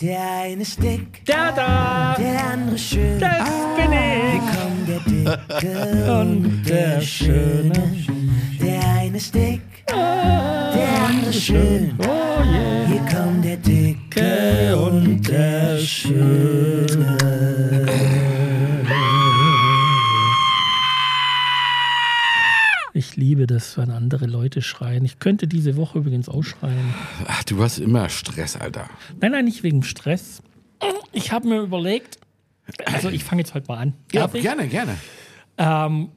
Der eine ist dick, Der da, der andere schön. das bin Hier ich. kommt der Dicke und der Schöne. Der eine ist dick, der andere schön. Oh yeah. Hier kommt der Dicke und der Schöne. Ich liebe das, wenn andere Leute schreien. Ich könnte diese Woche übrigens auch schreien. Ach, du hast immer Stress, Alter. Nein, nein, nicht wegen Stress. Ich habe mir überlegt, also ich fange jetzt heute mal an. Ja, Darf ich? gerne, gerne. Ähm,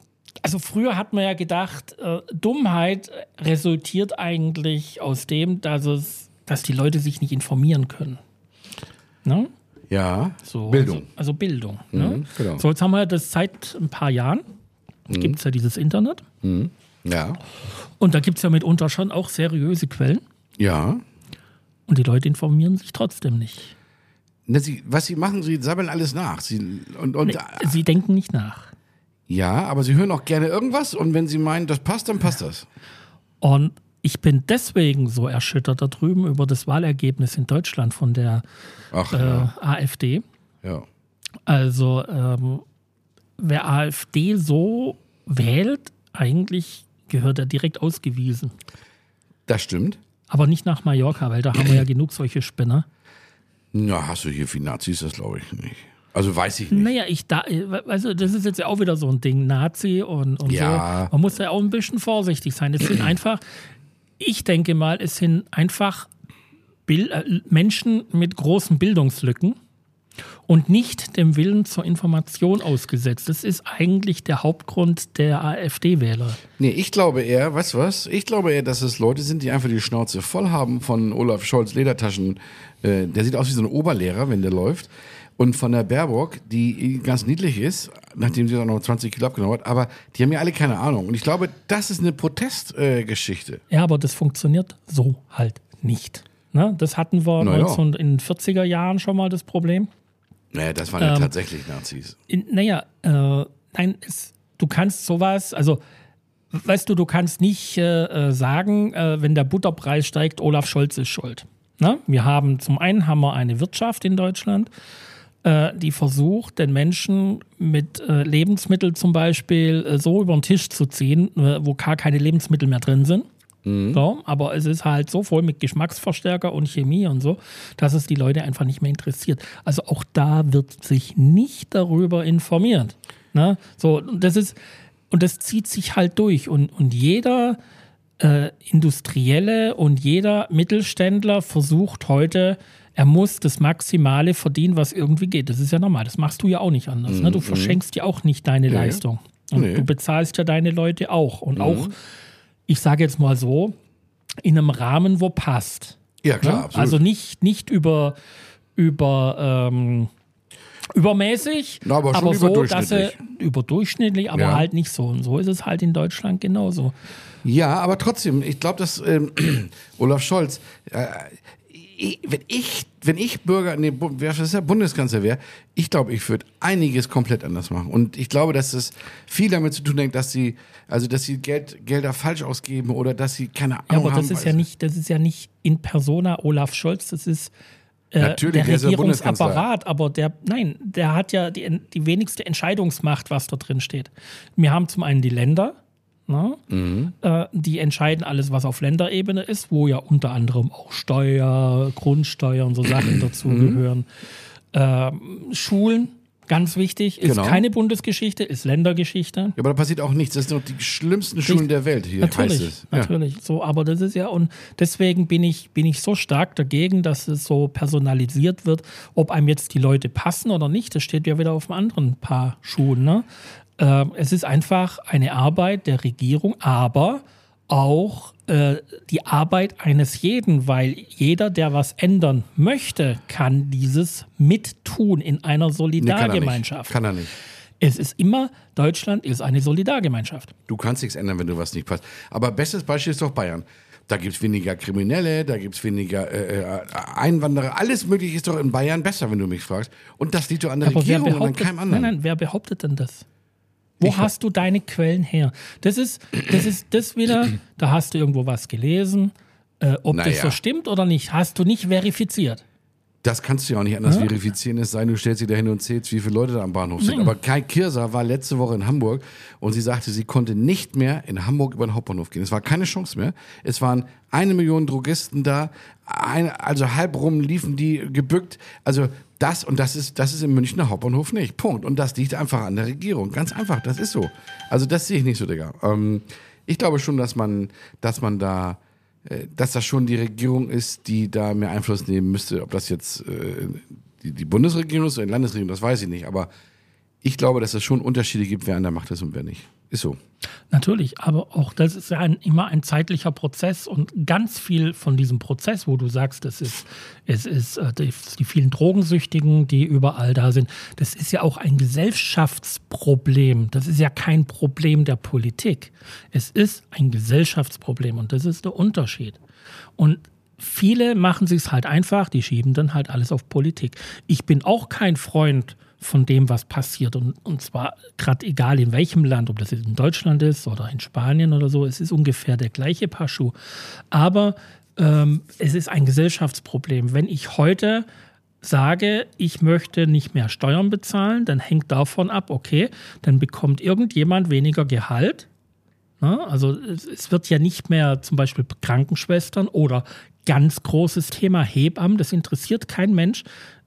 also früher hat man ja gedacht, äh, Dummheit resultiert eigentlich aus dem, dass es, dass die Leute sich nicht informieren können. Ne? Ja, So, Bildung. Also, also Bildung. Ne? genau. So, jetzt haben wir das seit ein paar Jahren. Gibt es ja dieses Internet. Ja, Und da gibt es ja mitunter schon auch seriöse Quellen. ja. Und die Leute informieren sich trotzdem nicht. Na, sie, was sie machen, sie sammeln alles nach. Sie, und, und, Sie denken nicht nach. ja, aber sie hören auch gerne irgendwas und wenn sie meinen, das passt, dann passt das. Und ich bin deswegen so erschüttert da drüben über das Wahlergebnis in Deutschland von der Ach, äh, ja. AfD. ja. Also, ähm, wer AfD so wählt, eigentlich gehört er direkt ausgewiesen. Das stimmt. Aber nicht nach Mallorca, weil da haben wir ja genug solche Spinner. Na, hast du hier viel Nazis, das glaube ich nicht. Also weiß ich nicht. Naja, ich da, also das ist jetzt ja auch wieder so ein Ding, Nazi und, und Ja. so. Man muss ja auch ein bisschen vorsichtig sein. Es sind einfach, ich denke mal, es sind einfach Bil äh, Menschen mit großen Bildungslücken und nicht dem Willen zur Information ausgesetzt. Das ist eigentlich der Hauptgrund der AfD-Wähler. Nee, ich glaube eher, weißt du was? Ich glaube eher, dass es Leute sind, die einfach die Schnauze voll haben von Olaf Scholz Ledertaschen. Äh, der sieht aus wie so ein Oberlehrer, wenn der läuft. Und von der Baerbock, die ganz niedlich ist, nachdem sie auch noch 20 Kilo abgenommen hat, aber die haben ja alle keine Ahnung. Und ich glaube, das ist eine Protestgeschichte. Äh. Ja, aber das funktioniert so halt nicht. Ne? Das hatten wir Na ja. 19, in den 40er Jahren schon mal das Problem. Naja, das waren ja tatsächlich Nazis. In, naja, äh, nein, es, du kannst sowas, also weißt du, du kannst nicht äh, äh, sagen, äh, wenn der Butterpreis steigt, Olaf Scholz ist schuld. Ne? Wir haben zum einen haben wir eine Wirtschaft in Deutschland, äh, die versucht, den Menschen mit äh, Lebensmitteln zum Beispiel äh, so über den Tisch zu ziehen, wo gar keine Lebensmittel mehr drin sind. So, aber es ist halt so voll mit Geschmacksverstärker und Chemie und so, dass es die Leute einfach nicht mehr interessiert. Also auch da wird sich nicht darüber informiert. Ne? So, und das ist, und das zieht sich halt durch. Und, und jeder äh, Industrielle und jeder Mittelständler versucht heute, er muss das Maximale verdienen, was irgendwie geht. Das ist ja normal. Das machst du ja auch nicht anders. Ne? Du verschenkst ja auch nicht deine Leistung. Und Nee. du bezahlst ja deine Leute auch. Und auch, ich sage jetzt mal so, in einem Rahmen, wo passt. Ja, klar, Ne? absolut. Also nicht, nicht über, über ähm, übermäßig, Na, aber schon so, dass er überdurchschnittlich, aber Ja. halt nicht so. Und so ist es halt in Deutschland genauso. Ja, aber trotzdem, ich glaube, dass ähm, Olaf Scholz, äh, ich, wenn ich, wenn ich Bürger, nee, wer ist der Bundeskanzler wäre, ich glaube, ich würde einiges komplett anders machen. Und ich glaube, dass es viel damit zu tun hat, dass sie, also dass sie Geld, Gelder falsch ausgeben oder dass sie keine Ahnung Ja, aber haben. das ist ja nicht, das ist ja nicht in persona Olaf Scholz, das ist äh, Natürlich, der der Regierungsapparat, aber der, nein, der hat ja die, die wenigste Entscheidungsmacht, was da drin steht. Wir haben zum einen die Länder, ne? Mhm. äh, die entscheiden alles, was auf Länderebene ist, wo ja unter anderem auch Steuer, Grundsteuer und so Sachen dazugehören. Ähm, Schulen, ganz wichtig, ist Genau. keine Bundesgeschichte, ist Ländergeschichte. Ja, aber da passiert auch nichts. Das sind doch die schlimmsten Schulen der Welt hier, heißt Natürlich, es. Ja. natürlich. So, aber das ist ja, und deswegen bin ich, bin ich so stark dagegen, dass es so personalisiert wird, ob einem jetzt die Leute passen oder nicht. Das steht ja wieder auf einem anderen Paar Schuhen. Ne? Ähm, es ist einfach eine Arbeit der Regierung, aber auch äh, die Arbeit eines jeden, weil jeder, der was ändern möchte, kann dieses mittun in einer Nee, kann er. Solidargemeinschaft. Kann er nicht. Es ist immer, Deutschland ist eine Solidargemeinschaft. Du kannst nichts ändern, wenn du was nicht passt. Aber bestes Beispiel ist doch Bayern. Da gibt es weniger Kriminelle, da gibt es weniger äh, äh, Einwanderer. Alles Mögliche ist doch in Bayern besser, wenn du mich fragst. Und das liegt doch an der Aber Regierung und an keinem nein, anderen. nein, wer behauptet denn das? Wo Ich- hast du deine Quellen her? Das ist, das ist das wieder, da hast du irgendwo was gelesen. Äh, ob Naja. das so stimmt oder nicht, hast du nicht verifiziert. Das kannst du ja auch nicht anders verifizieren, es sei denn, du stellst sie dahin und zählst, wie viele Leute da am Bahnhof sind. Aber Kai Kirser war letzte Woche in Hamburg und sie sagte, sie konnte nicht mehr in Hamburg über den Hauptbahnhof gehen. Es war keine Chance mehr. Es waren eine Million Drogisten da, eine, also halb rum liefen die gebückt. Also das und das ist, das ist im Münchner Hauptbahnhof nicht. Punkt. Und das liegt einfach an der Regierung. Ganz einfach, das ist so. Also das sehe ich nicht so, Digga. Ähm, ich glaube schon, dass man, dass man da äh, dass das schon die Regierung ist, die da mehr Einfluss nehmen müsste. Ob das jetzt äh, die, die Bundesregierung ist oder die Landesregierung, das weiß ich nicht. Aber ich glaube, dass es schon Unterschiede gibt, wer an der Macht ist und wer nicht. Ist so. Natürlich, aber auch das ist ja ein, immer ein zeitlicher Prozess und ganz viel von diesem Prozess, wo du sagst, es ist, es ist äh, die, die vielen Drogensüchtigen, die überall da sind, das ist ja auch ein Gesellschaftsproblem. Das ist ja kein Problem der Politik. Es ist ein Gesellschaftsproblem und das ist der Unterschied. Und viele machen sich es halt einfach, die schieben dann halt alles auf Politik. Ich bin auch kein Freund von dem, was passiert. Und, und zwar gerade egal in welchem Land, ob das jetzt in Deutschland ist oder in Spanien oder so, es ist ungefähr der gleiche Paar Schuh. Aber ähm, es ist ein Gesellschaftsproblem. Wenn ich heute sage, ich möchte nicht mehr Steuern bezahlen, dann hängt davon ab, okay, dann bekommt irgendjemand weniger Gehalt. Ne? Also es, es wird ja nicht mehr zum Beispiel Krankenschwestern oder ganz großes Thema Hebammen, das interessiert kein Mensch,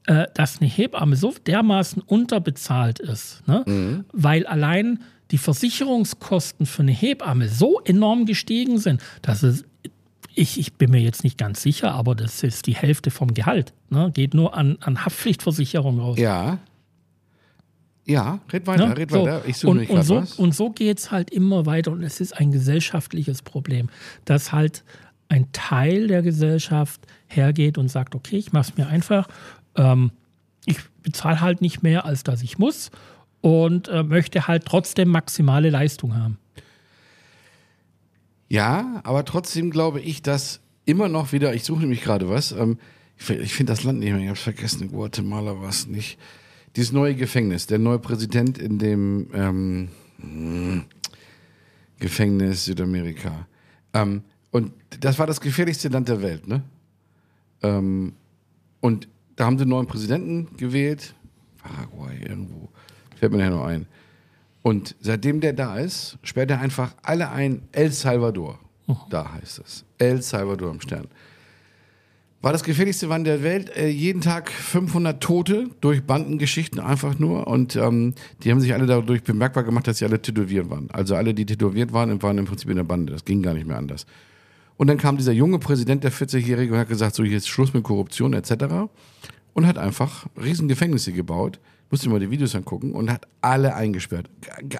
äh, dass eine Hebamme so dermaßen unterbezahlt ist, ne? weil allein die Versicherungskosten für eine Hebamme so enorm gestiegen sind, dass es, ich, ich bin mir jetzt nicht ganz sicher, aber das ist die Hälfte vom Gehalt. Ne? Geht nur an, an Haftpflichtversicherung raus. Ja. Ja, red weiter, Ne? red So. weiter. Ich suche und, und so, was. und so geht es halt immer weiter und es ist ein gesellschaftliches Problem, dass halt ein Teil der Gesellschaft hergeht und sagt, okay, ich mache es mir einfach, ähm, ich bezahle halt nicht mehr, als dass ich muss und äh, möchte halt trotzdem maximale Leistung haben. Ja, aber trotzdem glaube ich, dass immer noch wieder, ich suche nämlich gerade was, ähm, ich, ich finde das Land nicht mehr, ich habe es vergessen, Guatemala war es nicht. Dieses neue Gefängnis, der neue Präsident in dem ähm, hm, Gefängnis Südamerika. Ähm, und das war das gefährlichste Land der Welt, ne? Ähm, und da haben sie einen neuen Präsidenten gewählt. Paraguay irgendwo. Fällt mir nachher noch ein. Und seitdem der da ist, sperrt er einfach alle ein. El Salvador. Da heißt es. El Salvador am Stern. War das gefährlichste Land der Welt. Äh, jeden Tag 500 Tote durch Bandengeschichten einfach nur. Und ähm, die haben sich alle dadurch bemerkbar gemacht, dass sie alle tätowiert waren. Also alle, die tätowiert waren, waren im Prinzip in der Bande. Das ging gar nicht mehr anders. Und dann kam dieser junge Präsident, der 40-Jährige, und hat gesagt, so jetzt Schluss mit Korruption etc. Und hat einfach riesen Gefängnisse gebaut. Musste mal die Videos angucken und hat alle eingesperrt.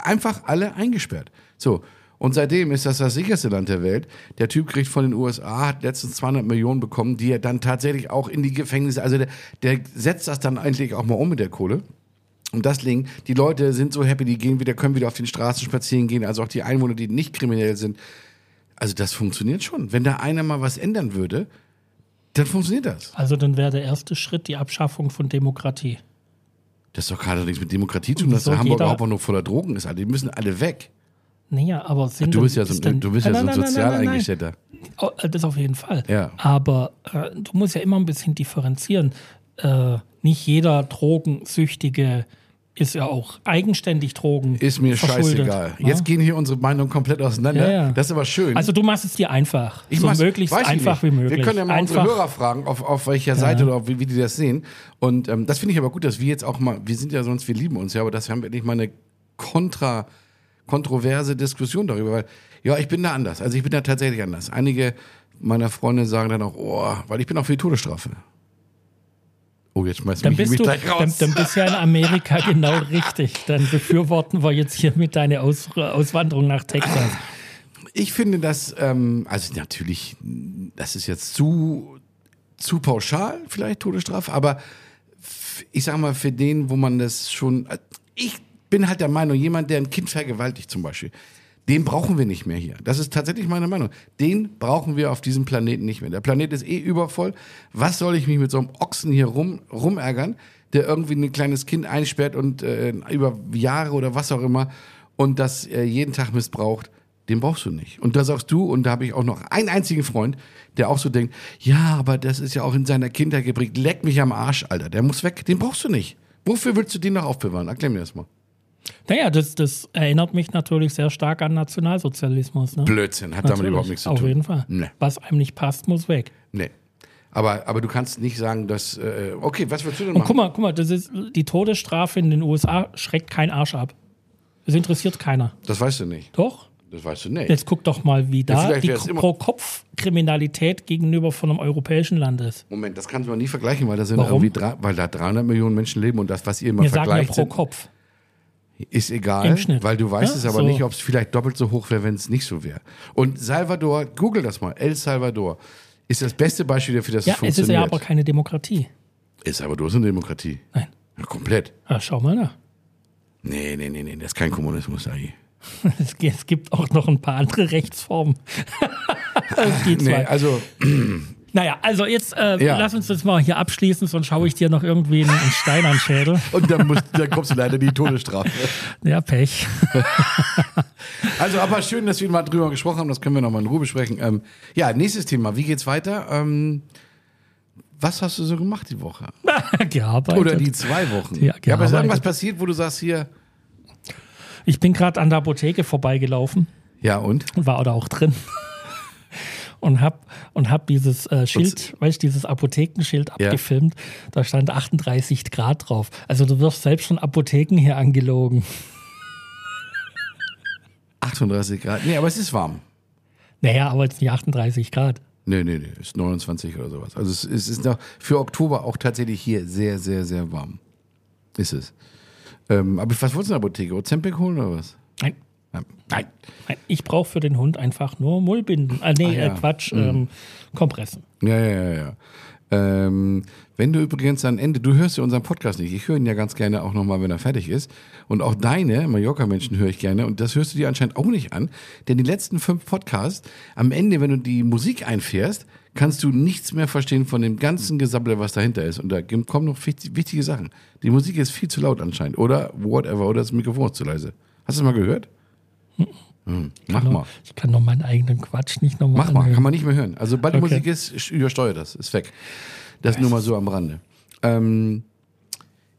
Einfach alle eingesperrt. So. Und seitdem ist das das sicherste Land der Welt. Der Typ kriegt von den USA, hat letztens 200 Millionen bekommen, die er dann tatsächlich auch in die Gefängnisse, also der, der setzt das dann eigentlich auch mal um mit der Kohle. Und das Ding, die Leute sind so happy, die gehen wieder, können wieder auf den Straßen spazieren gehen, also auch die Einwohner, die nicht kriminell sind. Also das funktioniert schon. Wenn da einer mal was ändern würde, dann funktioniert das. Also dann wäre der erste Schritt die Abschaffung von Demokratie. Das ist doch gerade nichts mit Demokratie zu tun, dass der Hamburger Hauptbahnhof voller Drogen ist. Die müssen alle weg. Naja, aber sind Du bist ja so, denn- du bist ja so ein sozial eingestellter. Oh, Das auf jeden Fall. Ja. Aber äh, du musst ja immer ein bisschen differenzieren. Äh, nicht jeder Drogensüchtige ist ja auch eigenständig Drogen. Ist mir scheißegal. ne? Jetzt gehen hier unsere Meinungen komplett auseinander. Ja, ja. Das ist aber schön. Also du machst es dir einfach. so mach's- möglichst ich einfach nicht. wie möglich. Wir können ja mal einfach, unsere Hörer fragen, auf, auf welcher Seite oder auf, wie, wie die das sehen. Und ähm, das finde ich aber gut, dass wir jetzt auch mal, wir sind ja sonst, wir lieben uns ja, aber das haben wir endlich mal eine kontra, kontroverse Diskussion darüber. Weil, ja, ich bin da anders. Also ich bin da tatsächlich anders. Einige meiner Freunde sagen dann auch, oh, weil ich bin auch für die Todesstrafe. Oh, jetzt schmeißt Dann mich, bist, mich du, gleich dann, raus. dann bist du ja in Amerika genau richtig. Dann befürworten wir jetzt hier mit deiner Aus, Auswanderung nach Texas. Ich finde das, ähm, also natürlich, das ist jetzt zu, zu pauschal, vielleicht Todesstrafe, aber ich sag mal, für den, wo man das schon, ich bin halt der Meinung, jemand, der ein Kind vergewaltigt zum Beispiel, den brauchen wir nicht mehr hier. Das ist tatsächlich meine Meinung. Den brauchen wir auf diesem Planeten nicht mehr. Der Planet ist eh übervoll. Was soll ich mich mit so einem Ochsen hier rum, rumärgern, der irgendwie ein kleines Kind einsperrt und äh, über Jahre oder was auch immer und das äh, jeden Tag missbraucht? Den brauchst du nicht. Und da sagst du, und da habe ich auch noch einen einzigen Freund, der auch so denkt, ja, aber das ist ja auch in seiner Kindheit geprägt. Leck mich am Arsch, Alter. Der muss weg. Den brauchst du nicht. Wofür willst du den noch aufbewahren? Erklär mir das mal. Naja, das, das erinnert mich natürlich sehr stark an Nationalsozialismus. Ne? Blödsinn, hat damit Natürlich, überhaupt nichts zu Auf tun. jeden Fall. Nee. Was einem nicht passt, muss weg. Nee. Aber, aber du kannst nicht sagen, dass. Äh, okay, was willst du denn Und machen? guck mal, guck mal, das ist die Todesstrafe in den USA schreckt kein Arsch ab. Das interessiert keiner. Das weißt du nicht. Doch? Das weißt du nicht. Jetzt guck doch mal, wie da vielleicht die Pro-Kopf-Kriminalität gegenüber von einem europäischen Land ist. Moment, das kannst du mal nie vergleichen, weil da sind Warum? irgendwie drei, weil da 300 Millionen Menschen leben und das, was ihr immer Wir sagen ja vergleicht, pro sind, Kopf. Ist egal, weil du weißt Ja, es aber so. nicht, ob es vielleicht doppelt so hoch wäre, wenn es nicht so wäre. Und Salvador, google das mal, El Salvador ist das beste Beispiel dafür, dass Ja, es es ist funktioniert. ja aber keine Demokratie. El Salvador ist eine Demokratie. Nein. Ja, komplett. Ja, schau mal nach. Nee, nee, nee, nee, das ist kein Kommunismus, Agi. Es gi- es gibt auch noch ein paar andere Rechtsformen. Nee, zwei. also, Naja, also jetzt äh, Ja. lass uns das mal hier abschließen, sonst schaue ich dir noch irgendwie einen, einen Stein an den Schädel. und dann, musst, dann kommst du leider in die Todesstrafe. Ja, Pech. Also, aber schön, dass wir mal drüber gesprochen haben. Das können wir nochmal in Ruhe besprechen. Ähm, ja, nächstes Thema. Wie geht's weiter? Ähm, was hast du so gemacht die Woche? Gearbeitet. Oder die zwei Wochen? Ja, ja aber ist irgendwas gearbeitet. passiert, wo du sagst hier, Ich bin gerade an der Apotheke vorbeigelaufen ja und? und war da auch drin. Und hab, und hab dieses äh, Schild, weißt du, dieses Apothekenschild Ja. abgefilmt. Da stand 38 Grad drauf. Also du wirst selbst von Apotheken hier angelogen. 38 Grad. Nee, aber es ist warm. Naja, aber jetzt nicht 38 Grad. Nee, nee, nee, ist 29 oder sowas. Also es, es ist noch für Oktober auch tatsächlich hier sehr, sehr, sehr warm. Ist es. Ähm, aber was wolltest du in der Apotheke? Ozempic holen oder was? Nein, Ja. Nein. nein ich brauche für den Hund einfach nur Mullbinden. Ah, nee, Ah, ja. äh, Quatsch, ähm, Kompressen. Ja, ja, ja, ja. Ähm, wenn du übrigens am Ende, du hörst ja unseren Podcast nicht, ich höre ihn ja ganz gerne auch nochmal, wenn er fertig ist. Und auch deine Mallorca-Menschen höre ich gerne und das hörst du dir anscheinend auch nicht an, denn die letzten fünf Podcasts, am Ende, wenn du die Musik einfährst, kannst du nichts mehr verstehen von dem ganzen Gesabbel, was dahinter ist. Und da kommen noch wichtig- wichtige Sachen. Die Musik ist viel zu laut anscheinend oder whatever, oder das Mikrofon ist zu leise. Hast du das mal gehört? Hm, mach mal. Ich kann noch meinen eigenen Quatsch nicht nochmal Mach mal, kann man nicht mehr hören. Also, die Okay. Musik ist, übersteuert das, ist weg. Das nur mal so am Rande. Ähm,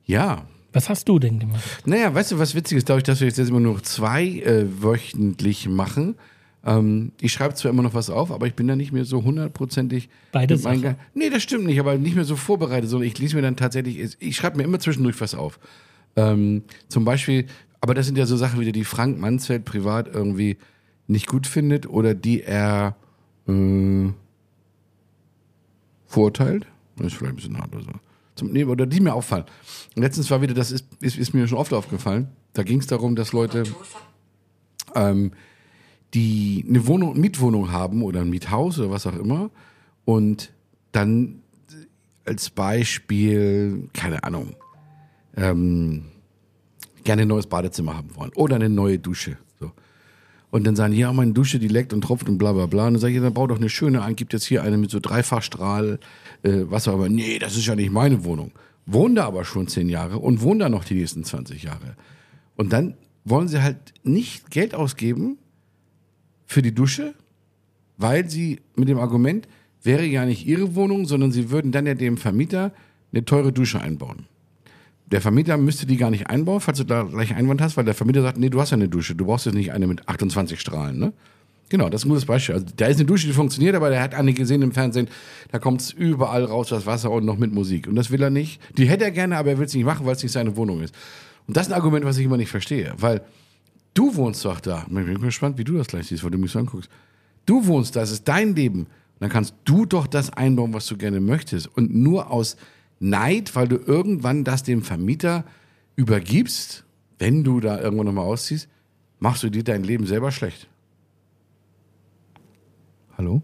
ja, Was hast du denn gemacht? naja, weißt du, was witzig ist, dadurch, dass wir jetzt immer nur zwei äh, wöchentlich machen. Ähm, ich schreibe zwar immer noch was auf, aber ich bin da nicht mehr so hundertprozentig. Beide mit meinen Sachen. Ge- Nee, das stimmt nicht, aber nicht mehr so vorbereitet, sondern ich lese mir dann tatsächlich, ich schreibe mir immer zwischendurch was auf. Ähm, zum Beispiel, aber das sind ja so Sachen wieder, die Frank Mansfeld privat irgendwie nicht gut findet oder die er äh, verurteilt. Das ist vielleicht ein bisschen hart oder so. Zum, nee, oder die mir auffallen. Letztens war wieder, das ist, ist, ist mir schon oft aufgefallen, da ging es darum, dass Leute ähm, die eine Wohnung, Mietwohnung haben oder ein Miethaus oder was auch immer und dann als Beispiel, keine Ahnung, ähm, gerne ein neues Badezimmer haben wollen oder eine neue Dusche. So. Und dann sagen, ja, meine Dusche, die leckt und tropft und bla bla bla. Und dann sage ich, dann bau doch eine schöne ein, gibt jetzt hier eine mit so Dreifachstrahl, äh, was auch immer. Nee, das ist ja nicht meine Wohnung. Wohnen da aber schon zehn Jahre und wohnen da noch die nächsten 20 Jahre. Und dann wollen sie halt nicht Geld ausgeben für die Dusche, weil sie mit dem Argument, wäre ja nicht ihre Wohnung, sondern sie würden dann ja dem Vermieter eine teure Dusche einbauen. Der Vermieter müsste die gar nicht einbauen, falls du da gleich Einwand hast, weil der Vermieter sagt, nee, du hast ja eine Dusche, du brauchst jetzt nicht eine mit 28 Strahlen, ne? Genau, das ist ein gutes Beispiel. Also, da ist eine Dusche, die funktioniert, aber der hat eine gesehen im Fernsehen, da kommt es überall raus, das Wasser und noch mit Musik. Und das will er nicht. Die hätte er gerne, aber er will es nicht machen, weil es nicht seine Wohnung ist. Und das ist ein Argument, was ich immer nicht verstehe, weil du wohnst doch da. Ich bin gespannt, wie du das gleich siehst, weil du mich so anguckst. Du wohnst da, es ist dein Leben. Und dann kannst du doch das einbauen, was du gerne möchtest. Und nur aus Neid, weil du irgendwann das dem Vermieter übergibst, wenn du da irgendwann nochmal ausziehst, machst du dir dein Leben selber schlecht. Hallo?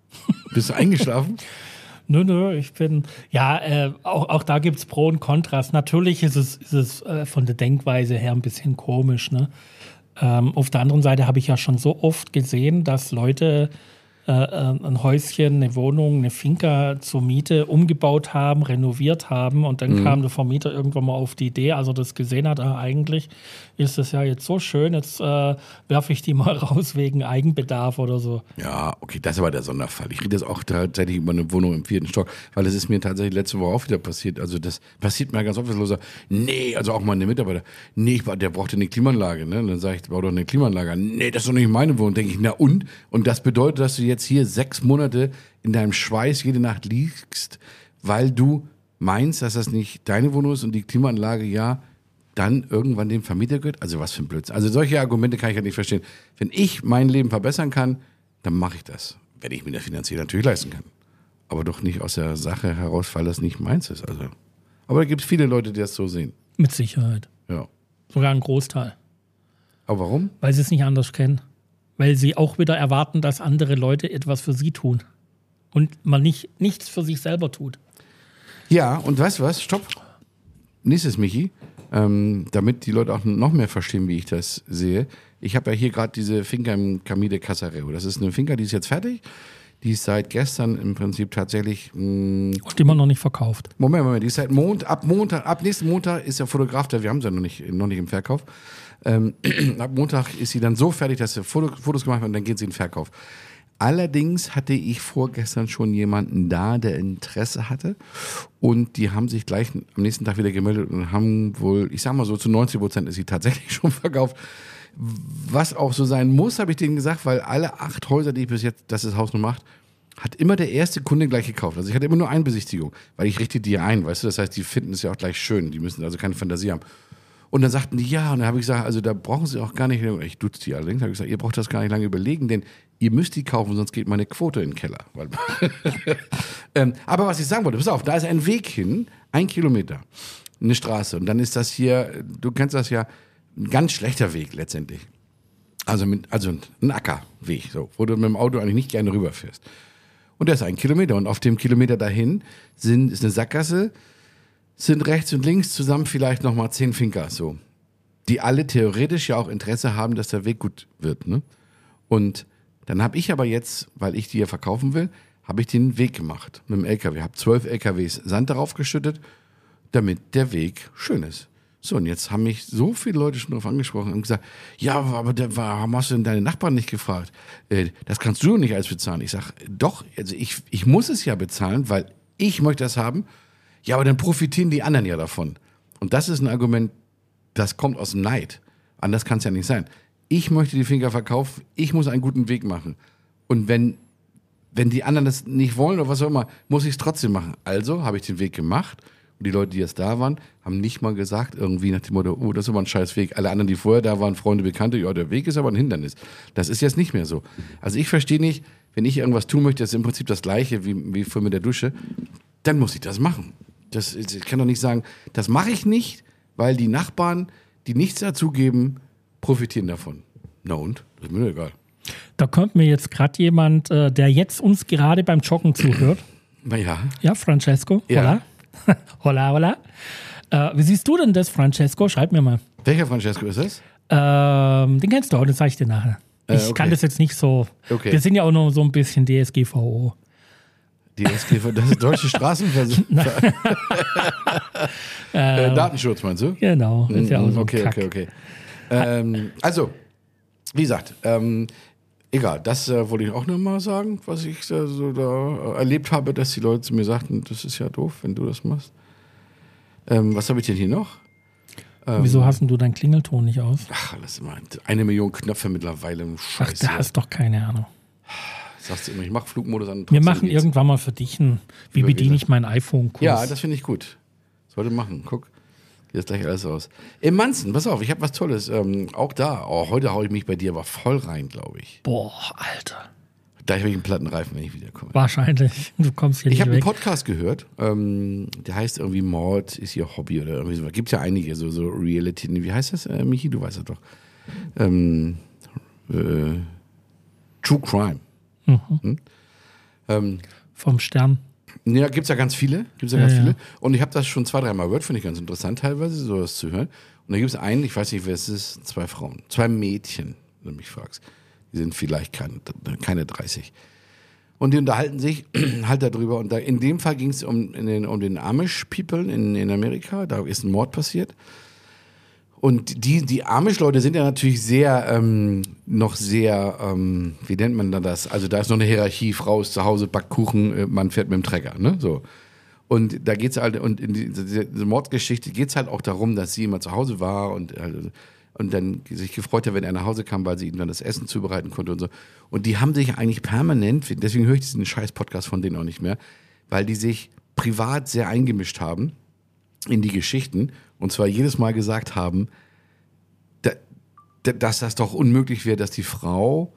Bist du eingeschlafen? Nö, nö, ich bin, ja, äh, auch, auch da gibt es Pro und Kontras. Natürlich ist es, ist es äh, von der Denkweise her ein bisschen komisch. Ne? Ähm, auf der anderen Seite habe ich ja schon so oft gesehen, dass Leute äh, ein Häuschen, eine Wohnung, eine Finca zur Miete umgebaut haben, renoviert haben und dann kam der Vermieter irgendwann mal auf die Idee, als er das gesehen hat, ah, eigentlich ist das ja jetzt so schön, jetzt äh, werfe ich die mal raus wegen Eigenbedarf oder so. Ja, okay, das ist aber der Sonderfall. Ich rede jetzt auch tatsächlich über eine Wohnung im vierten Stock, weil das ist mir tatsächlich letzte Woche auch wieder passiert. Also das passiert mir ganz oft, dass Leute sagen, nee, also auch meine Mitarbeiter, nee, ich, der brauchte eine Klimaanlage. Ne? Und dann sage ich, bau doch eine Klimaanlage. an. Nee, das ist doch nicht meine Wohnung. Denke ich, na und? Und das bedeutet, dass du jetzt hier sechs Monate in deinem Schweiß jede Nacht liegst, weil du meinst, dass das nicht deine Wohnung ist und die Klimaanlage ja dann irgendwann dem Vermieter gehört? Also was für ein Blödsinn. Also solche Argumente kann ich ja nicht verstehen. Wenn ich mein Leben verbessern kann, dann mache ich das. Wenn ich mir das finanziell natürlich leisten kann. Aber doch nicht aus der Sache heraus, weil das nicht meins ist. Also. Aber da gibt es viele Leute, die das so sehen. Mit Sicherheit. Ja. Sogar ein Großteil. Aber warum? Weil sie es nicht anders kennen. Weil sie auch wieder erwarten, dass andere Leute etwas für sie tun. Und man nicht, nichts für sich selber tut. Ja, und weißt du was? Stopp. Nächstes, Michi. Ähm, damit die Leute auch noch mehr verstehen, wie ich das sehe. Ich habe ja hier gerade diese Finca im Camide Casareo. Das ist eine Finca, die ist jetzt fertig. Die ist seit gestern im Prinzip tatsächlich mh, Und immer noch nicht verkauft. Moment, Moment, die ist seit Mond, ab Montag, ab nächsten Montag ist der Fotograf da, wir haben sie ja noch nicht, noch nicht im Verkauf. Ähm, ab Montag ist sie dann so fertig, dass sie Foto, Fotos gemacht hat und dann geht sie in den Verkauf. Allerdings hatte ich vorgestern schon jemanden da, der Interesse hatte. Und die haben sich gleich am nächsten Tag wieder gemeldet und haben wohl, ich sag mal so, zu 90 Prozent ist sie tatsächlich schon verkauft. Was auch so sein muss, habe ich denen gesagt, weil alle acht Häuser, die ich bis jetzt, das das Haus nur macht, hat immer der erste Kunde gleich gekauft. Also ich hatte immer nur eine Besichtigung, weil ich richte die ein, weißt du, das heißt, die finden es ja auch gleich schön, die müssen also keine Fantasie haben. Und dann sagten die, ja, und dann habe ich gesagt, also da brauchen sie auch gar nicht, ich dutze die allerdings, habe ich gesagt, ihr braucht das gar nicht lange überlegen, denn ihr müsst die kaufen, sonst geht meine Quote in den Keller. Ähm, aber was ich sagen wollte, pass auf, da ist ein Weg hin, ein Kilometer, eine Straße. Und dann ist das hier, du kennst das ja, ein ganz schlechter Weg letztendlich. Also, mit, also ein Ackerweg, so, wo du mit dem Auto eigentlich nicht gerne rüberfährst. Und der ist ein Kilometer. Und auf dem Kilometer dahin sind, ist eine Sackgasse, sind rechts und links zusammen vielleicht nochmal zehn Finker, so. Die alle theoretisch ja auch Interesse haben, dass der Weg gut wird, ne? Und dann habe ich aber jetzt, weil ich die ja verkaufen will, habe ich den Weg gemacht mit dem LKW. Habe zwölf LKWs Sand darauf geschüttet, damit der Weg schön ist. So, und jetzt haben mich so viele Leute schon darauf angesprochen und gesagt, ja, aber der, warum hast du denn deine Nachbarn nicht gefragt? Äh, das kannst du nicht als bezahlen. Ich sage, doch, also ich, ich muss es ja bezahlen, weil ich möchte das haben. Ja, aber dann profitieren die anderen ja davon. Und das ist ein Argument, das kommt aus dem Neid. Anders kann es ja nicht sein. Ich möchte die Finger verkaufen, ich muss einen guten Weg machen. Und wenn, wenn die anderen das nicht wollen oder was auch immer, muss ich es trotzdem machen. Also habe ich den Weg gemacht. Und die Leute, die jetzt da waren, haben nicht mal gesagt, irgendwie nach dem Motto, oh, das ist aber ein scheiß Weg. Alle anderen, die vorher da waren, Freunde, Bekannte, ja, der Weg ist aber ein Hindernis. Das ist jetzt nicht mehr so. Also ich verstehe nicht, wenn ich irgendwas tun möchte, das ist im Prinzip das Gleiche wie, wie vorher mit der Dusche, dann muss ich das machen. Das, ich kann doch nicht sagen, das mache ich nicht, weil die Nachbarn, die nichts dazugeben, profitieren davon. Na und? Das ist mir doch egal. Da kommt mir jetzt gerade jemand, äh, der jetzt uns gerade beim Joggen zuhört. Naja, Ja, Francesco. Ja. Hola. hola, hola. Äh, wie siehst du denn das, Francesco? Schreib mir mal. welcher Francesco ist das? Ähm, den kennst du auch, den zeige ich dir nachher. Äh, Ich okay. kann das jetzt nicht so. Okay. Wir sind ja auch noch so ein bisschen DSGVO. Die SGV, das ist Deutsche Straßenversicherung. äh, Datenschutz, meinst du? Genau. Ist ja auch so okay, Kack. okay, okay. Ähm, also, wie gesagt, ähm, egal, das äh, wollte ich auch noch mal sagen, was ich da so da äh, erlebt habe, dass die Leute zu mir sagten, das ist ja doof, wenn du das machst. Ähm, was habe ich denn hier noch? Ähm. Wieso hast du deinen Klingelton nicht aus? Ach, alles immer eine Million Knöpfe mittlerweile. Ach, Scheiße. da hast doch keine Ahnung. Sagst du immer, ich mach Flugmodus an. Wir machen geht's. irgendwann mal für dich ein, wie bediene ich mein iPhone-Kurs. Ja, das finde ich gut. Sollte machen. Guck. Geht jetzt gleich alles aus. Im Manzen, pass auf, ich habe was Tolles. Ähm, auch da, oh, heute haue ich mich bei dir aber voll rein, glaube ich. Boah, Alter. Da habe ich einen platten Reifen, wenn ich wiederkomme. Wahrscheinlich. Du kommst hier Ich habe einen. Podcast gehört, ähm, der heißt irgendwie Mord ist ihr Hobby oder irgendwie so. Gibt ja einige, so, so Reality. Wie heißt das, äh, Michi? Du weißt das doch. Ähm, äh, True Crime. Hm? Ähm, Vom Stern. Ja, gibt's ja ganz viele. Gibt's ja ganz Ja, viele. Und ich habe das schon zwei, dreimal gehört, finde ich ganz interessant teilweise, sowas zu hören. Und da gibt's einen, ich weiß nicht, wer es ist, zwei Frauen, zwei Mädchen, wenn du mich fragst. Die sind vielleicht keine, keine 30. Und die unterhalten sich halt darüber. Und da, in dem Fall ging es um, den, um den Amish-People in, in Amerika. Da ist ein Mord passiert. Und die, die Amish-Leute sind ja natürlich sehr, ähm, noch sehr, ähm, wie nennt man da das? Also da ist noch eine Hierarchie, Frau ist zu Hause, backt Kuchen, äh, man fährt mit dem Trecker, ne? So. Und da geht's halt, und in dieser diese Mordgeschichte geht's halt auch darum, dass sie immer zu Hause war und, also, und dann sich gefreut hat, wenn er nach Hause kam, weil sie ihm dann das Essen zubereiten konnte und so. Und die haben sich eigentlich permanent, deswegen höre ich diesen scheiß Podcast von denen auch nicht mehr, weil die sich privat sehr eingemischt haben in die Geschichten und zwar jedes Mal gesagt haben, da, da, dass das doch unmöglich wäre, dass die Frau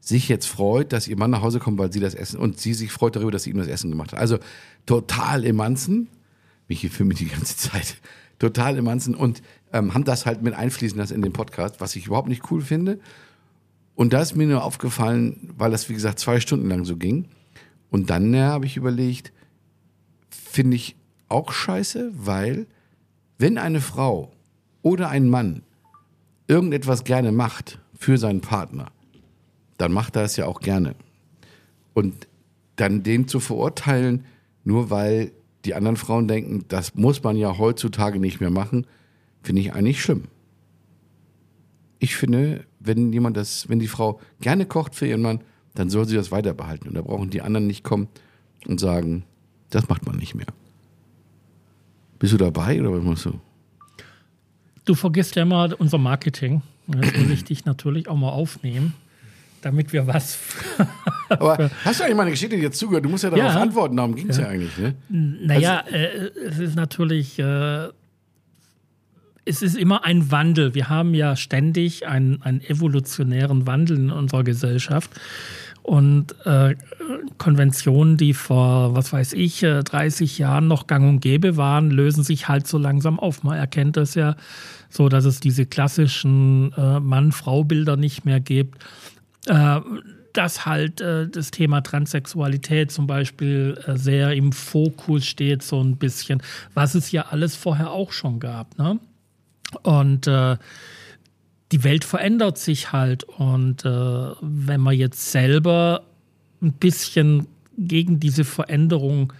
sich jetzt freut, dass ihr Mann nach Hause kommt, weil sie das Essen und sie sich freut darüber, dass sie ihm das Essen gemacht hat. Also total im Manzen. Mich für mich die ganze Zeit. Total im Manzen und ähm, haben das halt mit einfließen lassen in den Podcast, was ich überhaupt nicht cool finde. Und da ist mir nur aufgefallen, weil das, wie gesagt, zwei Stunden lang so ging. Und dann ja, habe ich überlegt, finde ich auch scheiße, weil wenn eine Frau oder ein Mann irgendetwas gerne macht für seinen Partner, dann macht er es ja auch gerne. Und dann den zu verurteilen, nur weil die anderen Frauen denken, das muss man ja heutzutage nicht mehr machen, finde ich eigentlich schlimm. Ich finde, wenn jemand das, wenn die Frau gerne kocht für ihren Mann, dann soll sie das weiter behalten. Und da brauchen die anderen nicht kommen und sagen, das macht man nicht mehr. Bist du dabei oder was machst du? Du vergisst ja immer unser Marketing. Das will ich dich natürlich auch mal aufnehmen, damit wir was. Aber hast du eigentlich mal eine Geschichte, die jetzt zugehört? Du musst ja darauf Ja. antworten, darum ging es ja. eigentlich. Ne? Naja, äh, es ist natürlich, äh, es ist immer ein Wandel. Wir haben ja ständig einen, einen evolutionären Wandel in unserer Gesellschaft. Und äh, Konventionen, die vor, was weiß ich, äh, 30 Jahren noch gang und gäbe waren, lösen sich halt so langsam auf. Man erkennt das ja so, dass es diese klassischen äh, Mann-Frau-Bilder nicht mehr gibt. Äh, dass halt äh, das Thema Transsexualität zum Beispiel äh, sehr im Fokus steht, so ein bisschen, was es ja alles vorher auch schon gab. Ne? Und äh, die Welt verändert sich halt. Und äh, wenn man jetzt selber ein bisschen gegen diese Veränderung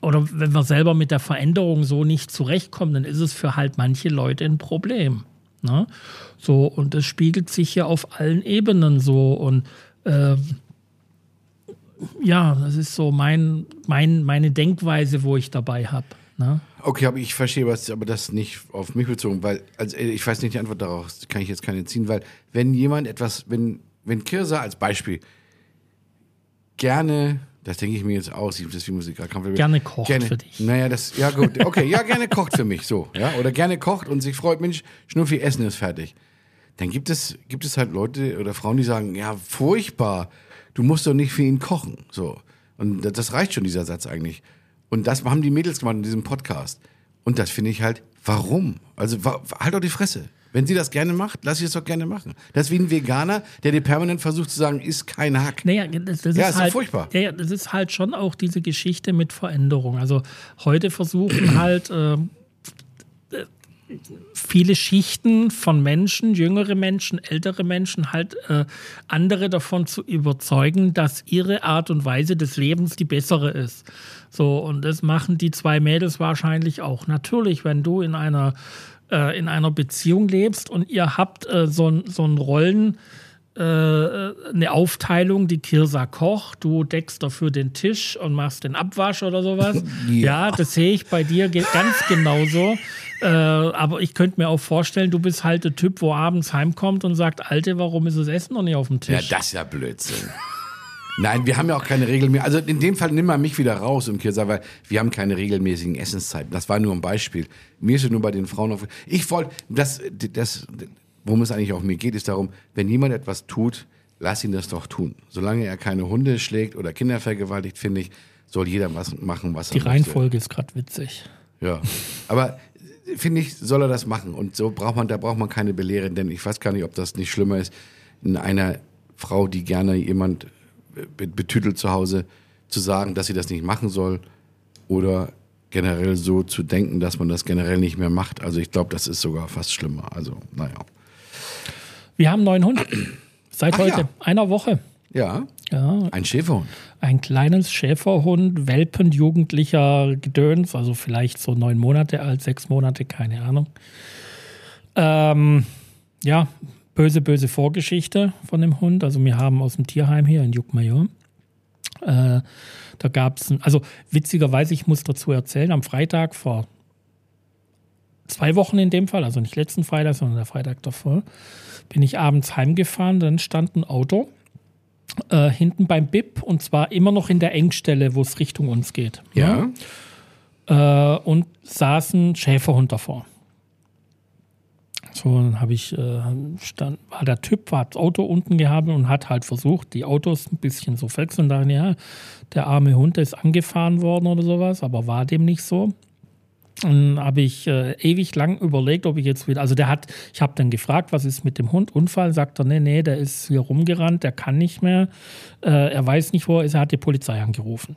oder wenn wir selber mit der Veränderung so nicht zurechtkommen, dann ist es für halt manche Leute ein Problem. Ne? So, und das spiegelt sich ja auf allen Ebenen so. Und ähm, ja, das ist so mein, mein, meine Denkweise, wo ich dabei habe. Ne? Okay, aber ich verstehe was, aber das nicht auf mich bezogen, weil, also ich weiß nicht die Antwort darauf, kann ich jetzt keine ziehen, weil wenn jemand etwas, wenn, wenn Kirsa als Beispiel gerne, das denke ich mir jetzt aus, deswegen muss ich gerade kaum Gerne kocht für dich. Naja, das, ja gut, okay, ja, gerne kocht für mich, so, ja, oder gerne kocht und sich freut, Mensch, Schnuffi, Essen ist fertig. Dann gibt es, gibt es halt Leute oder Frauen, die sagen, ja, furchtbar, du musst doch nicht für ihn kochen, so. Und das reicht schon, dieser Satz eigentlich. Und das haben die Mädels gemacht in diesem Podcast. Und das finde ich halt, warum? Also halt doch die Fresse. Wenn sie das gerne macht, lass sie es doch gerne machen. Das ist wie ein Veganer, der dir permanent versucht zu sagen, isst kein Hack. Naja, das, das Ja, ist ist halt furchtbar. Ja, ja, das ist halt schon auch diese Geschichte mit Veränderung. Also heute versuchen halt äh, viele Schichten von Menschen, jüngere Menschen, ältere Menschen, halt äh, andere davon zu überzeugen, dass ihre Art und Weise des Lebens die bessere ist. So, und das machen die zwei Mädels wahrscheinlich auch. Natürlich, wenn du in einer, äh, in einer Beziehung lebst und ihr habt äh, so, ein- so ein Rollen, äh, eine Aufteilung, die Kirsa kocht, du deckst dafür den Tisch und machst den Abwasch oder sowas. ja. das sehe ich bei dir ganz genauso. Äh, aber ich könnte mir auch vorstellen, du bist halt der Typ, wo abends heimkommt und sagt, Alte, warum ist das Essen noch nicht auf dem Ja, Tisch? das ist ja Blödsinn. Nein, wir haben ja auch keine mehr. Also in dem Fall nimm mal mich wieder raus im Kirsa, weil wir haben keine regelmäßigen Essenszeiten. Das war nur ein Beispiel. Mir ist es nur bei den Frauen auf. Ich wollte, das, das, worum es eigentlich auch mir geht, ist darum, wenn jemand etwas tut, lass ihn das doch tun. Solange er keine Hunde schlägt oder Kinder vergewaltigt, finde ich, soll jeder was machen, was die er möchte. Reihenfolge ist gerade witzig. Ja. Aber finde ich, soll er das machen. Und so braucht man, da braucht man keine Belehren, denn ich weiß gar nicht, ob das nicht schlimmer ist, in einer Frau, die gerne jemand betütelt zu Hause, zu sagen, dass sie das nicht machen soll oder generell so zu denken, dass man das generell nicht mehr macht. Also ich glaube, das ist sogar fast schlimmer. Also, naja. Wir haben einen neuen Hund. Seit Ach heute, ja. einer Woche. Ja, Ja, Ein Schäferhund. ein kleines Schäferhund, Welpen, jugendlicher Gedöns, also vielleicht so neun Monate alt, sechs Monate, keine Ahnung. Ähm, ja, böse, böse Vorgeschichte von dem Hund. Also wir haben aus dem Tierheim hier in Juckmajor, äh, da gab es, also witzigerweise, ich muss dazu erzählen, am Freitag vor zwei Wochen in dem Fall, also nicht letzten Freitag, sondern der Freitag davor, bin ich abends heimgefahren, dann stand ein Auto äh, hinten beim BIP und zwar immer noch in der Engstelle, wo es Richtung uns geht. Ja. Äh, und saß ein Schäferhund davor. So, dann habe ich, äh, stand, war der Typ, war das Auto unten gehabt und hat halt versucht, die Autos ein bisschen so flex und dachte, ja, der arme Hund ist angefahren worden oder sowas, aber war dem nicht so. Dann habe ich äh, ewig lang überlegt, ob ich jetzt wieder, also der hat, ich habe dann gefragt, was ist mit dem Hund? Unfall, sagt er, nee, nee, der ist hier rumgerannt, der kann nicht mehr, äh, er weiß nicht, wo er ist, er hat die Polizei angerufen.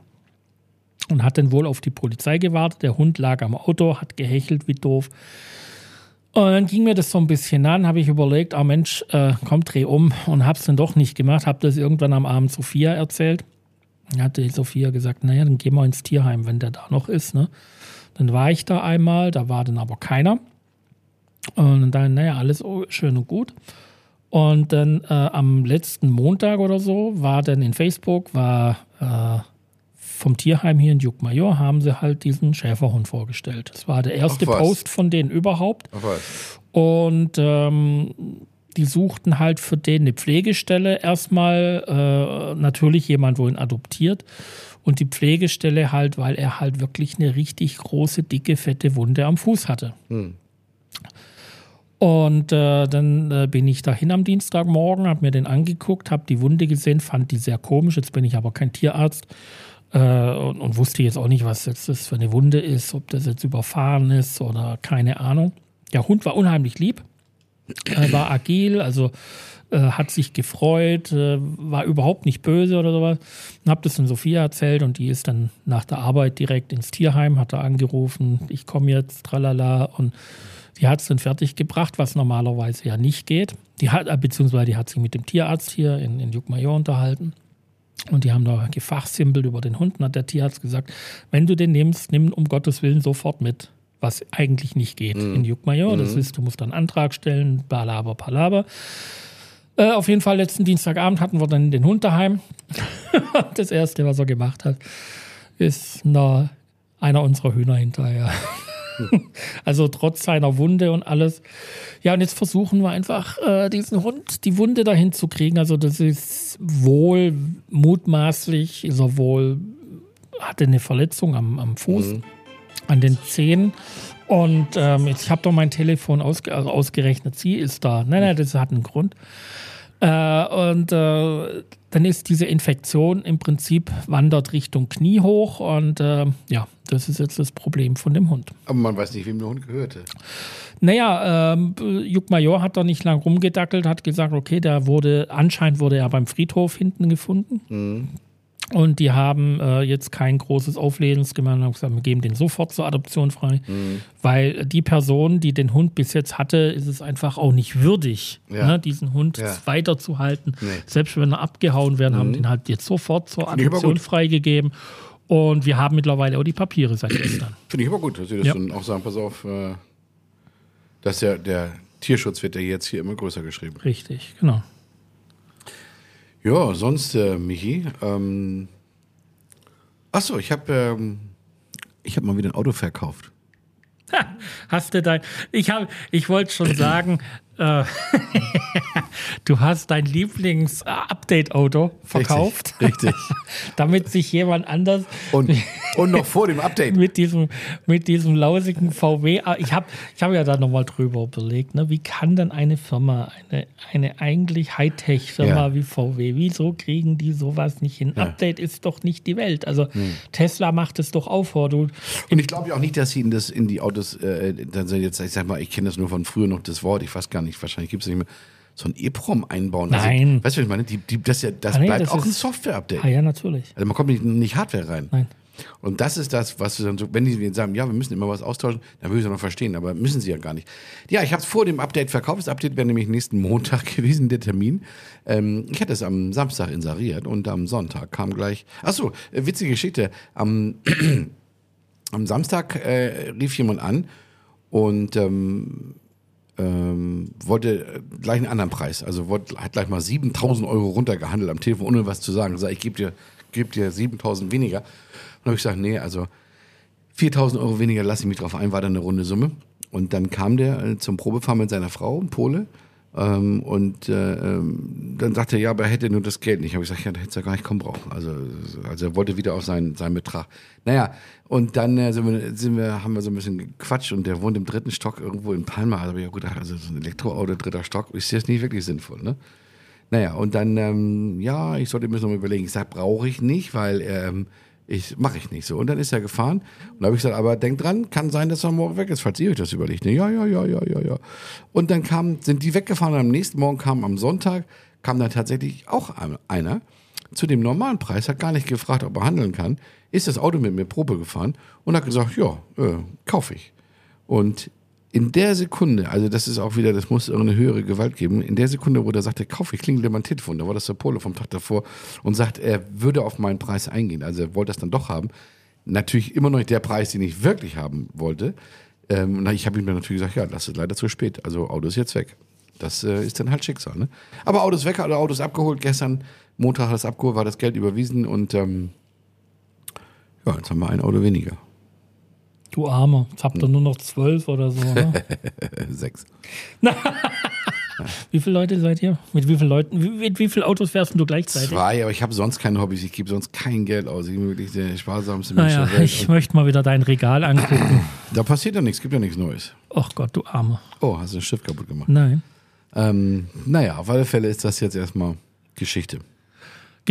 Und hat dann wohl auf die Polizei gewartet, der Hund lag am Auto, hat gehechelt wie doof. Und dann ging mir das so ein bisschen an, habe ich überlegt, ah Mensch, äh, komm, dreh um und hab's dann doch nicht gemacht, habe das irgendwann am Abend Sophia erzählt. Dann hat die Sophia gesagt, naja, dann gehen wir ins Tierheim, wenn der da noch ist, ne? Dann war ich da einmal, da war dann aber keiner. Und dann, naja, alles schön und gut. Und dann äh, am letzten Montag oder so war dann in Facebook, war äh, vom Tierheim hier in Juckmajor, haben sie halt diesen Schäferhund vorgestellt. Das war der erste. Post von denen überhaupt. Und ähm, die suchten halt für den eine Pflegestelle. Erstmal äh, natürlich jemand, wo ihn adoptiert. Und die Pflegestelle halt, weil er halt wirklich eine richtig große, dicke, fette Wunde am Fuß hatte. Und äh, dann äh, bin ich dahin am Dienstagmorgen, habe mir den angeguckt, habe die Wunde gesehen, fand die sehr komisch. Jetzt bin ich aber kein Tierarzt äh, und, und wusste jetzt auch nicht, was jetzt das für eine Wunde ist, ob das jetzt überfahren ist oder keine Ahnung. Der Hund war unheimlich lieb, äh, war agil, also äh, hat sich gefreut, äh, war überhaupt nicht böse oder sowas. Und habe das dann Sophia erzählt und die ist dann nach der Arbeit direkt ins Tierheim, hat da angerufen, ich komme jetzt, tralala. Und die hat es dann fertig gebracht, was normalerweise ja nicht geht. Die hat, äh, beziehungsweise die hat sich mit dem Tierarzt hier in, in Juckmajor unterhalten. Und die haben da gefachsimpelt über den Hund. Und hat der Tierarzt gesagt, wenn du den nimmst, nimm um Gottes Willen sofort mit. Was eigentlich nicht geht in Juckmajor. Das ist, du musst dann einen Antrag stellen, balaber, palaber. Äh, auf jeden Fall, letzten Dienstagabend hatten wir dann den Hund daheim. das Erste, was er gemacht hat, ist na, einer unserer Hühner hinterher. also trotz seiner Wunde und alles. Ja, und jetzt versuchen wir einfach, äh, diesen Hund, die Wunde dahin zu kriegen. Also das ist wohl mutmaßlich, ist er wohl, hatte eine Verletzung am, am Fuß, an den Zehen. Und ähm, jetzt, ich habe doch mein Telefon ausge also ausgerechnet, sie ist da. Nein, nein, das hat einen Grund. Äh, und äh, dann ist diese Infektion im Prinzip wandert Richtung Knie hoch und äh, ja, das ist jetzt das Problem von dem Hund. Aber man weiß nicht, wem der Hund gehörte. Naja, ähm, Juk Major hat da nicht lang rumgedackelt, hat gesagt, okay, der wurde, anscheinend wurde er beim Friedhof hinten gefunden. Und die haben äh, jetzt kein großes Auflesens gemacht und haben gesagt, wir geben den sofort zur Adoption frei. Weil die Person, die den Hund bis jetzt hatte, ist es einfach auch nicht würdig, Ja. ne, diesen Hund Ja. weiterzuhalten. Nee. Selbst wenn er abgehauen wäre, haben den halt jetzt sofort zur Adoption freigegeben. Und wir haben mittlerweile auch die Papiere seit gestern. Finde ich aber gut, dass sie das Ja. dann auch sagen, pass auf, äh, dass der, der Tierschutz wird ja jetzt hier immer größer geschrieben. Richtig, genau. Ja, sonst, äh, Michi, ähm, achso, ich habe ähm, ich hab mal wieder ein Auto verkauft. Hast du dein. Ich, hab, ich wollte schon sagen, äh, du hast dein Lieblings-Update-Auto verkauft, Richtig. damit sich jemand anders Und, und noch vor dem Update. mit diesem, mit diesem lausigen VW. Ah, Ich habe ich hab ja da nochmal drüber überlegt, ne? wie kann denn eine Firma, eine, eine eigentlich Hightech-Firma Ja. wie VW, wieso kriegen die sowas nicht hin? Ja. Update ist doch nicht die Welt. Also Tesla macht es doch auch vor. Du, Und ich glaube ja auch nicht, dass sie in, das, in die Autos, äh, dann sind jetzt, ich sag mal, ich kenne das nur von früher noch das Wort, ich weiß gar nicht, wahrscheinlich gibt es nicht mehr, so ein EEPROM einbauen. Nein. Also, weißt du, was ich meine? Die, die, das ja, das Ah, nee, bleibt das auch ein Software-Update. ah ja, natürlich. Also man kommt nicht, nicht Hardware rein. Nein. Und das ist das, was du dann so, wenn die sagen, ja, wir müssen immer was austauschen, dann würde ich es noch verstehen, aber müssen sie ja gar nicht. Ja, ich habe es vor dem Update verkauft. Das Update wäre nämlich nächsten Montag gewesen, der Termin. Ähm, ich hatte es am Samstag inseriert und am Sonntag kam gleich. Achso, äh, witzige Geschichte. Am, am Samstag äh, rief jemand an und ähm, ähm, wollte gleich einen anderen Preis. Also wollte, hat gleich mal 7000 Euro runtergehandelt am Telefon, ohne was zu sagen. Sag, ich gebe dir, geb dir 7000 weniger. Und habe ich gesagt, nee, also 4000 Euro weniger lasse ich mich drauf ein, war dann eine runde Summe. Und dann kam der äh, zum Probefahren mit seiner Frau, Pole. Ähm, und äh, ähm, dann sagte er, ja, aber er hätte nur das Geld nicht. Habe ich gesagt, ja, da hätte er gar nicht kommen brauchen. Also, also er wollte wieder auf seinen, seinen Betrag. Naja, und dann äh, sind, wir, sind wir, haben wir so ein bisschen gequatscht und der wohnt im dritten Stock irgendwo in Palma. Da habe ich ja gedacht, also so ein Elektroauto, dritter Stock, ist jetzt nicht wirklich sinnvoll, ne? Naja, und dann, ähm, ja, ich sollte mir noch mal überlegen. Ich sage, brauche ich nicht, weil ähm, ich mache ich nicht so. Und dann ist er gefahren und da habe ich gesagt, aber denk dran, kann sein, dass er morgen weg ist, falls ihr euch das überlegt. Ja, ja, ja, ja, ja, ja. Und dann kam, sind die weggefahren und am nächsten Morgen kam am Sonntag, kam dann tatsächlich auch einer zu dem normalen Preis, hat gar nicht gefragt, ob er handeln kann, ist das Auto mit mir Probe gefahren und hat gesagt, ja, äh, kaufe ich. Und in der Sekunde, also das ist auch wieder, das muss irgendeine höhere Gewalt geben, in der Sekunde, wo der sagte, kauf, ich klingel dir mein Telefon, da war das der Pole vom Tag davor und sagt, er würde auf meinen Preis eingehen, also er wollte das dann doch haben. Natürlich immer noch nicht der Preis, den ich wirklich haben wollte. Ähm, ich habe ihm dann natürlich gesagt, ja, das ist leider zu spät, also Auto ist jetzt weg. Das äh, ist dann halt Schicksal. Ne? Aber Auto ist weg, oder Auto ist abgeholt. Gestern, Montag hat es abgeholt, war das Geld überwiesen und ähm, ja, jetzt haben wir ein Auto weniger. Du Armer, jetzt habt ihr nur noch zwölf oder so, ne? Sechs. Wie viele Leute seid ihr? Mit wie vielen Leuten, mit wie vielen Autos fährst du gleichzeitig? Zwei, aber ich habe sonst keine Hobbys, ich gebe sonst kein Geld aus. Ich bin wirklich der sparsamste Mensch Naja, der Welt. ich möchte mal wieder dein Regal angucken. Da passiert ja nichts, gibt ja nichts Neues. Ach Gott, du Armer. Oh, hast du das Schiff kaputt gemacht. Nein. Ähm, naja, auf alle Fälle ist das jetzt erstmal Geschichte.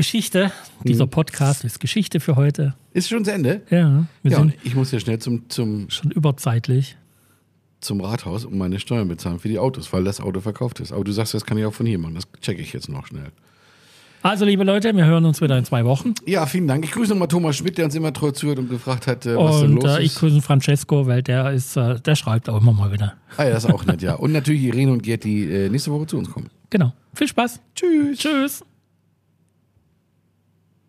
Geschichte. Dieser Mhm. Podcast ist Geschichte für heute. Ist schon zu Ende? Ja, wir Ja, und sind ich muss ja schnell zum, zum, schon überzeitlich. zum Rathaus und meine Steuern bezahlen für die Autos, weil das Auto verkauft ist. Aber du sagst, das kann ich auch von hier machen. Das checke ich jetzt noch schnell. Also, liebe Leute, wir hören uns wieder in zwei Wochen. Ja, vielen Dank. Ich grüße nochmal Thomas Schmidt, der uns immer treu zuhört und gefragt hat, äh, was denn Und los äh, ich ist. grüße Francesco, weil der ist, äh, der schreibt auch immer mal wieder. Ah ja, das ist auch nett, ja. Und natürlich Irene und Gerd, die nächste Woche zu uns kommen. Genau. Viel Spaß. Tschüss. Tschüss.